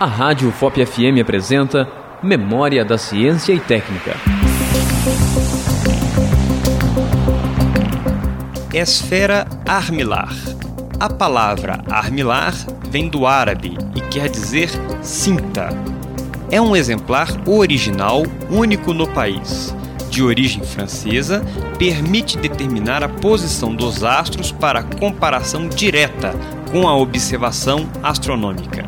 A Rádio FOP FM apresenta Memória da Ciência e Técnica. Esfera armilar. A palavra armilar vem do árabe e quer dizer cinta. É um exemplar original, único no país. De origem francesa, permite determinar a posição dos astros para comparação direta com a observação astronômica.